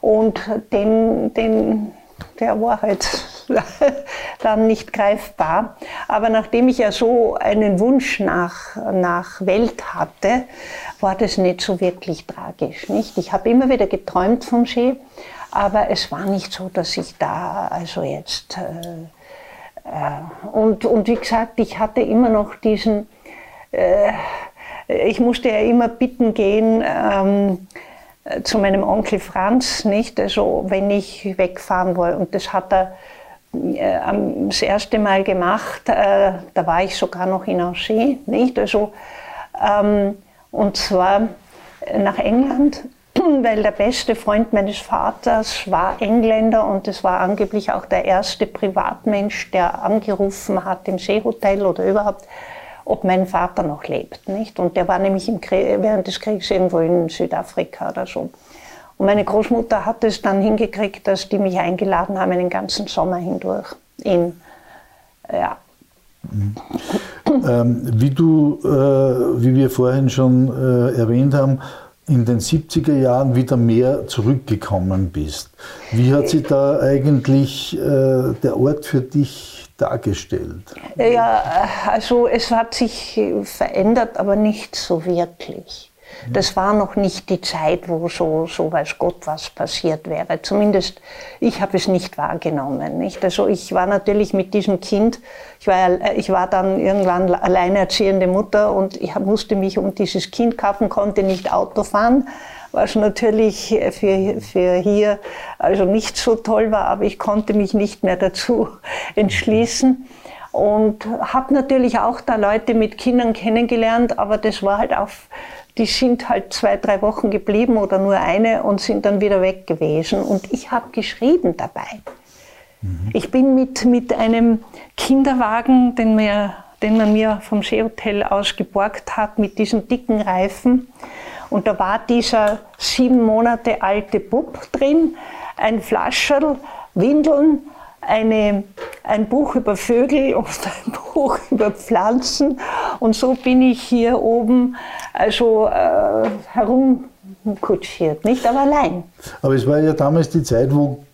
[SPEAKER 2] Und den, den, der war halt [laughs] dann nicht greifbar. Aber nachdem ich ja so einen Wunsch nach, nach Welt hatte, war das nicht so wirklich tragisch, nicht? Ich habe immer wieder geträumt vom See, aber es war nicht so, dass ich da also jetzt äh, äh, und, und wie gesagt, ich hatte immer noch diesen, äh, ich musste ja immer bitten gehen ähm, zu meinem Onkel Franz, nicht? Also wenn ich wegfahren wollte. Und das hat er das erste Mal gemacht, äh, da war ich sogar noch in Angers, nicht? Also, ähm, und zwar nach England [clears throat] weil der beste Freund meines Vaters war Engländer und es war angeblich auch der erste Privatmensch, der angerufen hat im Seehotel oder überhaupt, ob mein Vater noch lebt. Nicht? Und der war nämlich Krieg, während des Krieges irgendwo in Südafrika oder so. Und meine Großmutter hat es dann hingekriegt, dass die mich eingeladen haben den ganzen Sommer hindurch. In, ja.
[SPEAKER 1] Mhm. Ähm, wie du, äh, wie wir vorhin schon äh, erwähnt haben, in den 70er Jahren wieder mehr zurückgekommen bist. Wie hat sich da eigentlich äh, der Ort für dich dargestellt?
[SPEAKER 2] Ja, also es hat sich verändert, aber nicht so wirklich. Das war noch nicht die Zeit, wo so, so weiß Gott was passiert wäre. Zumindest ich habe es nicht wahrgenommen. Nicht? Also ich war natürlich mit diesem Kind, ich war, ich war dann irgendwann alleinerziehende Mutter und ich musste mich um dieses Kind kaufen, konnte nicht Auto fahren was natürlich für, für hier also nicht so toll war, aber ich konnte mich nicht mehr dazu [laughs] entschließen und habe natürlich auch da Leute mit Kindern kennengelernt, aber das war halt auf die sind halt zwei, drei Wochen geblieben oder nur eine und sind dann wieder weg gewesen. Und ich habe geschrieben dabei. Mhm. Ich bin mit, mit einem Kinderwagen, den, mir, den man mir vom Seehotel aus geborgt hat, mit diesen dicken Reifen. Und da war dieser sieben Monate alte Bub drin, ein Flascherl, Windeln, eine, ein Buch über Vögel [laughs] und ein Buch über Pflanzen. Und so bin ich hier oben also äh, herumkutschiert, nicht aber allein.
[SPEAKER 1] Aber es war ja damals die Zeit, wo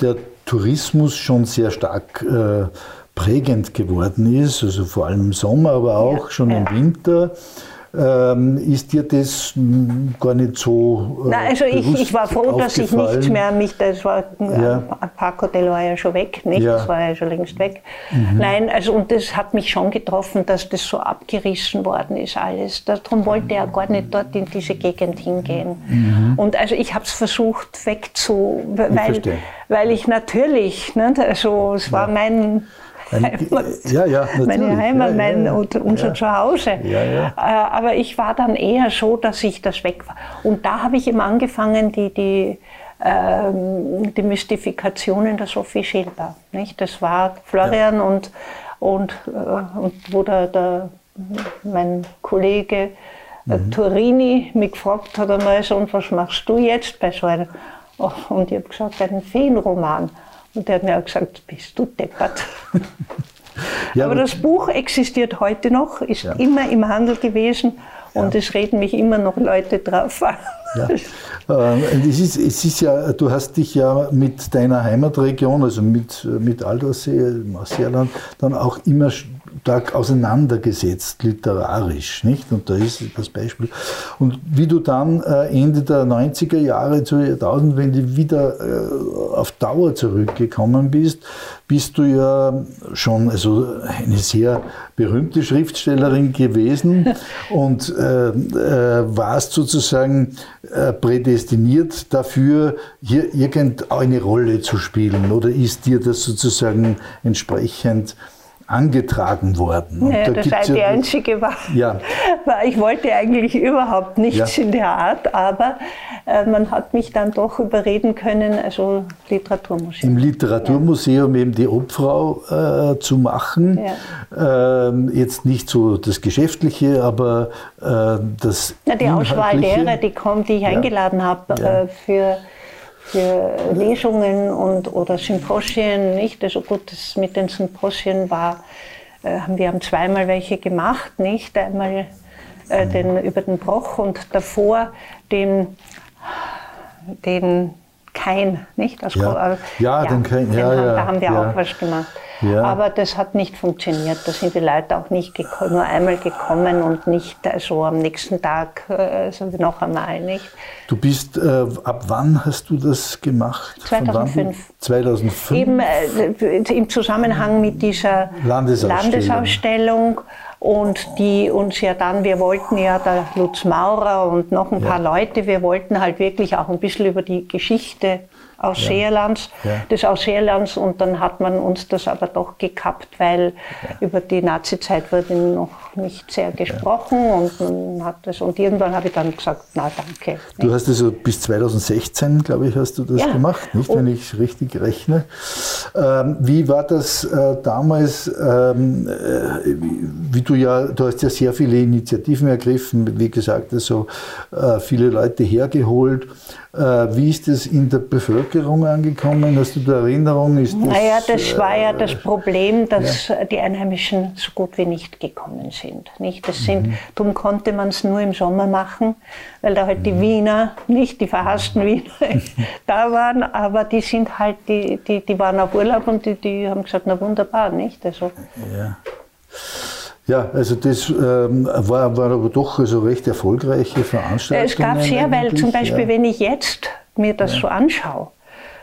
[SPEAKER 1] der Tourismus schon sehr stark äh, prägend geworden ist, also vor allem im Sommer, aber auch ja, schon ja. im Winter. Ähm, ist dir das gar nicht so.
[SPEAKER 2] Äh, Nein, also ich, ich war froh, dass ich nicht mehr mich, das war, ja. Park Hotel war ja schon weg, nicht? Ja. Das war ja schon längst weg. Mhm. Nein, also und das hat mich schon getroffen, dass das so abgerissen worden ist alles. Darum wollte er gar nicht dort in diese Gegend hingehen. Mhm. Und also ich habe es versucht wegzu, weil, ich weil ich natürlich, ne, also es war mein Heimat, ja, ja, meine Heimat, mein, unser Zuhause. Äh, aber ich war dann eher so, dass ich das weg war. Und da habe ich eben angefangen, die, die, ähm, die Mystifikationen der Sophie Schilder. Nicht? Das war Florian und, und, äh, und wo der, der, mein Kollege äh, mhm. Turini mich gefragt hat einmal so, und was machst du jetzt bei so einem? Oh, und ich habe gesagt, einen Feenroman. Und der hat mir auch gesagt, bist du deppert. [laughs] ja, aber das Buch existiert heute noch, ist ja. immer im Handel gewesen und ja. es reden mich immer noch Leute drauf an.
[SPEAKER 1] Ja. [laughs] Ähm, es, ist, es ist ja, du hast dich ja mit deiner Heimatregion, also mit, mit Aldersee, Marseilland, dann auch immer stark auseinandergesetzt, literarisch, nicht? Und da ist das Beispiel. Und wie du dann äh, Ende der 90er Jahre zur Jahrtausendwende wieder äh, auf Dauer zurückgekommen bist, bist du ja schon also eine sehr berühmte Schriftstellerin gewesen [laughs] und äh, äh, warst sozusagen äh, prädestiniert dafür, hier irgendeine Rolle zu spielen oder ist dir das sozusagen entsprechend angetragen worden.
[SPEAKER 2] Ja, da das ja die einzige war, ja. war, ich wollte eigentlich überhaupt nichts ja. in der Art, aber äh, man hat mich dann doch überreden können, also Literaturmuseum.
[SPEAKER 1] Im Literaturmuseum ja. eben die Obfrau äh, zu machen. Ähm, jetzt nicht so das Geschäftliche, aber äh, das.
[SPEAKER 2] Na, die Auswahl derer, die, kommen, die ich eingeladen habe äh, für für Lesungen und, oder Symposien nicht. Also gut, das mit den Symposien war, äh, wir haben zweimal welche gemacht, nicht? Einmal äh, den, über den Broch und davor den, den Kein, nicht?
[SPEAKER 1] Als ja. ja, ja, den Kein, ja,
[SPEAKER 2] den
[SPEAKER 1] haben,
[SPEAKER 2] Da haben wir
[SPEAKER 1] ja.
[SPEAKER 2] auch was gemacht. Ja. Aber das hat nicht funktioniert. Da sind die Leute auch nicht nur einmal gekommen und nicht so also am nächsten Tag also noch einmal nicht.
[SPEAKER 1] Du bist, äh, ab wann hast du das gemacht?
[SPEAKER 2] 2005.
[SPEAKER 1] 2005?
[SPEAKER 2] Eben äh, im Zusammenhang mit dieser Landesausstellung. Landesausstellung und die uns ja dann, wir wollten ja der Lutz Maurer und noch ein ja. paar Leute, wir wollten halt wirklich auch ein bisschen über die Geschichte aus ja. Seerlands, ja. des Ausseerlands und dann hat man uns das aber doch gekappt, weil ja. über die Nazizeit wurde noch nicht sehr gesprochen und man hat das und irgendwann habe ich dann gesagt, na danke.
[SPEAKER 1] Du hast also bis 2016, glaube ich, hast du das gemacht, nicht, wenn ich richtig rechne. Ähm, wie war das äh, damals, ähm, äh, wie du ja, du hast ja sehr viele Initiativen ergriffen, wie gesagt, also äh, viele Leute hergeholt. Äh, wie ist das in der Bevölkerung angekommen? Hast du da Erinnerung?
[SPEAKER 2] Ist das, naja, das war ja das äh, Problem, dass ja. die Einheimischen so gut wie nicht gekommen sind. Nicht? Das sind mhm. Darum konnte man es nur im Sommer machen, weil da halt mhm. die Wiener, nicht die verhassten Wiener, [laughs] da waren, aber die sind halt, die, die, die waren auf Urlaub und die, die haben gesagt, na wunderbar, nicht? Also,
[SPEAKER 1] ja. Ja, also das ähm, war, war aber doch also recht erfolgreiche Veranstaltung.
[SPEAKER 2] Es gab sehr, weil zum Beispiel, ja. wenn ich jetzt mir das ja. so anschaue,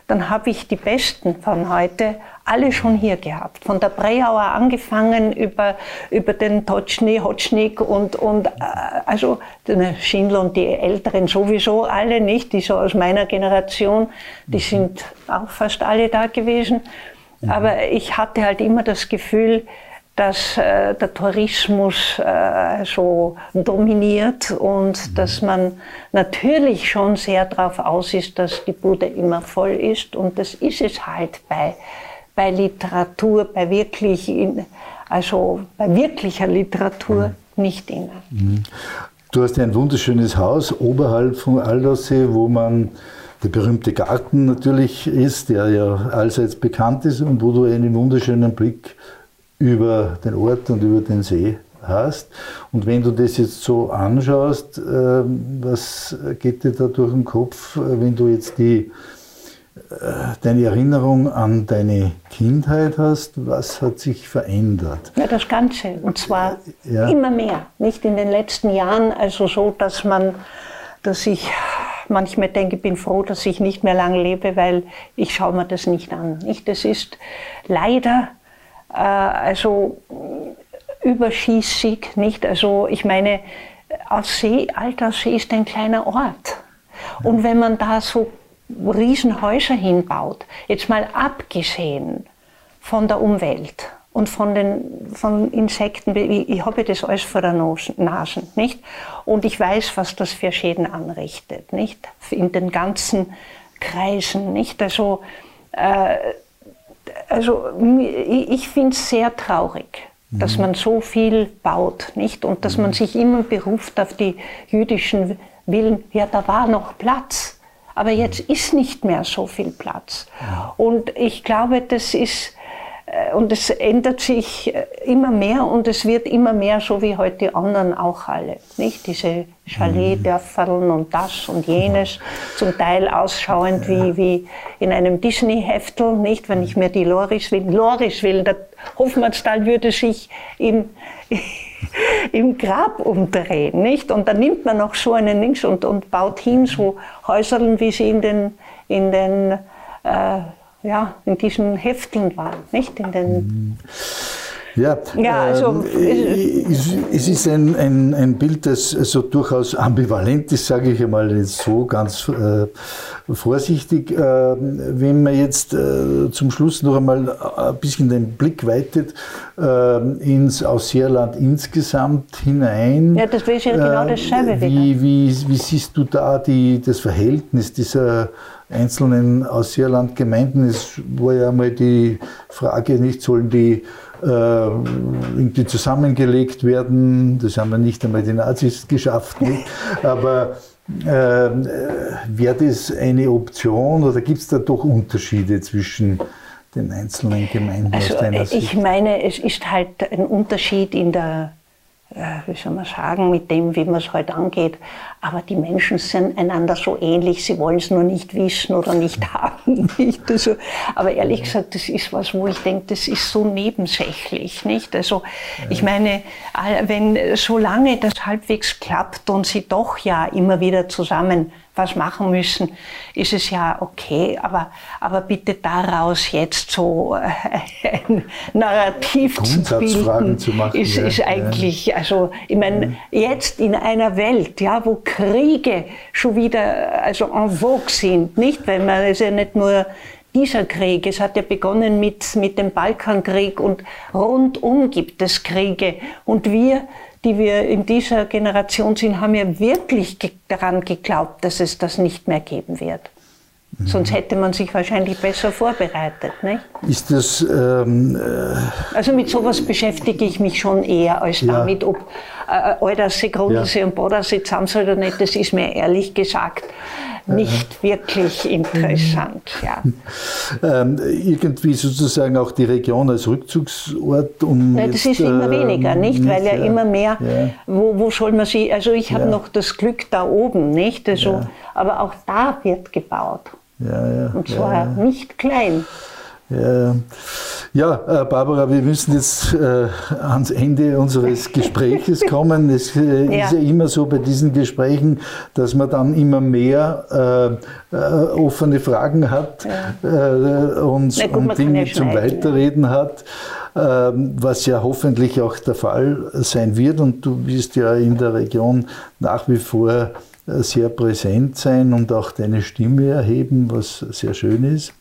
[SPEAKER 2] dann habe ich die Besten von heute alle schon hier gehabt. Von der Breiauer angefangen über, über den Totschny, Hotschnik und, und äh, also den Schindler und die Älteren sowieso alle nicht, die so aus meiner Generation, die mhm. sind auch fast alle da gewesen. Mhm. Aber ich hatte halt immer das Gefühl, dass äh, der Tourismus äh, so dominiert und mhm. dass man natürlich schon sehr darauf aus ist, dass die Bude immer voll ist. Und das ist es halt bei, bei Literatur, bei wirklich, in, also bei wirklicher Literatur mhm. nicht immer. Mhm.
[SPEAKER 1] Du hast ja ein wunderschönes Haus oberhalb von Aldersee, wo man der berühmte Garten natürlich ist, der ja allseits bekannt ist und wo du einen wunderschönen Blick über den Ort und über den See hast. Und wenn du das jetzt so anschaust, ähm, was geht dir da durch den Kopf, wenn du jetzt die, äh, deine Erinnerung an deine Kindheit hast, was hat sich verändert?
[SPEAKER 2] Ja, das Ganze. Und zwar ja. immer mehr. Nicht in den letzten Jahren, also so, dass man, dass ich manchmal denke, ich bin froh, dass ich nicht mehr lange lebe, weil ich schaue mir das nicht an. Nicht? Das ist leider äh, also überschießig, nicht? Also ich meine, Aussee, Alterssee ist ein kleiner Ort. Und wenn man da so Riesenhäuser hinbaut, jetzt mal abgesehen von der Umwelt und von den von Insekten, ich, ich habe das alles vor der Nase, nicht? Und ich weiß, was das für Schäden anrichtet, nicht? In den ganzen Kreisen, nicht? Also äh, also ich finde es sehr traurig, dass mhm. man so viel baut, nicht? Und dass man mhm. sich immer beruft auf die jüdischen Willen. Ja, da war noch Platz, aber jetzt mhm. ist nicht mehr so viel Platz. Und ich glaube, das ist und es ändert sich äh, immer mehr und es wird immer mehr so wie heute die anderen auch alle. Nicht? Diese Chaletdörferln und das und jenes, zum Teil ausschauend wie, wie in einem Disney-Heftel, nicht? Wenn ich mir die Loris will, Loris will, der Hofmannsthal würde sich im, [laughs] im Grab umdrehen, nicht? Und dann nimmt man noch so einen Links und, und baut hin so Häuserl, wie sie in den, in den äh, ja, in diesen Hefteln waren, nicht? In den
[SPEAKER 1] Ja,
[SPEAKER 2] ja also,
[SPEAKER 1] ähm, es, es, ist ein, ein, ein Bild, das so durchaus ambivalent ist, sage ich einmal jetzt so ganz äh, vorsichtig. Äh, wenn man jetzt äh, zum Schluss noch einmal ein bisschen den Blick weitet äh, ins Ausseerland insgesamt hinein.
[SPEAKER 2] Ja, das wäre ja genau
[SPEAKER 1] äh,
[SPEAKER 2] dasselbe
[SPEAKER 1] wie, wie, wie siehst du da die, das Verhältnis dieser einzelnen Ausseerlandgemeinden? Es war ja mal die Frage, nicht sollen die äh, irgendwie zusammengelegt werden. Das haben wir nicht einmal die Nazis geschafft. Nicht? Aber äh, wäre das eine Option oder gibt es da doch Unterschiede zwischen den einzelnen Gemeinden
[SPEAKER 2] also, aus deiner Sicht? Ich meine, es ist halt ein Unterschied in der wie soll man sagen, mit dem, wie man es heute halt angeht. Aber die Menschen sind einander so ähnlich, sie wollen es nur nicht wissen oder nicht [laughs] haben. Nicht? Also, aber ehrlich gesagt, das ist was, wo ich denke, das ist so nebensächlich. Nicht? Also, ich meine, wenn solange das halbwegs klappt und sie doch ja immer wieder zusammen was machen müssen, ist es ja okay, aber, aber bitte daraus jetzt so äh, ein Narrativ zu bilden,
[SPEAKER 1] zu machen,
[SPEAKER 2] ist, ja, ist eigentlich, also ich meine, jetzt in einer Welt, ja, wo Kriege schon wieder also en vogue sind, nicht, weil man es ja nicht nur dieser Krieg, es hat ja begonnen mit, mit dem Balkankrieg und rundum gibt es Kriege. Und wir die wir in dieser Generation sind, haben ja wirklich daran geglaubt, dass es das nicht mehr geben wird. Mhm. Sonst hätte man sich wahrscheinlich besser vorbereitet. Nicht?
[SPEAKER 1] Ist das. Ähm,
[SPEAKER 2] äh also mit sowas beschäftige ich mich schon eher als ja. damit, ob äh, Aldersee, Grundlsee ja. und Bodensee zusammen sind oder nicht. Das ist mir ehrlich gesagt nicht wirklich interessant. Ja. [laughs]
[SPEAKER 1] Ähm, irgendwie sozusagen auch die Region als Rückzugsort.
[SPEAKER 2] Um Nein, das jetzt, ist immer ähm, weniger, nicht? Weil ja, ja immer mehr, ja. Wo, wo soll man sie, also ich habe noch das Glück da oben, nicht? Also, Aber auch da wird gebaut. Und zwar nicht klein.
[SPEAKER 1] Ja, ja äh, Barbara, wir müssen jetzt äh, ans Ende unseres Gespräches [laughs] kommen. Es äh, ja. ist ja immer so bei diesen Gesprächen, dass man dann immer mehr äh, äh, offene Fragen hat ja. Äh, und, gut, und Dinge zum Weiterreden hat, ähm, was ja hoffentlich auch der Fall sein wird. Und du wirst ja in der Region nach wie vor sehr präsent sein und auch deine Stimme erheben, was sehr schön ist.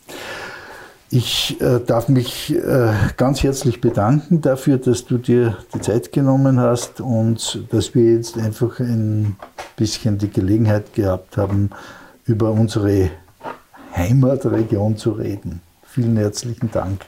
[SPEAKER 1] Ich äh, darf mich äh, ganz herzlich bedanken dafür, dass du dir die Zeit genommen hast und dass wir jetzt einfach ein bisschen die Gelegenheit gehabt haben, über unsere Heimatregion zu reden. Vielen herzlichen Dank.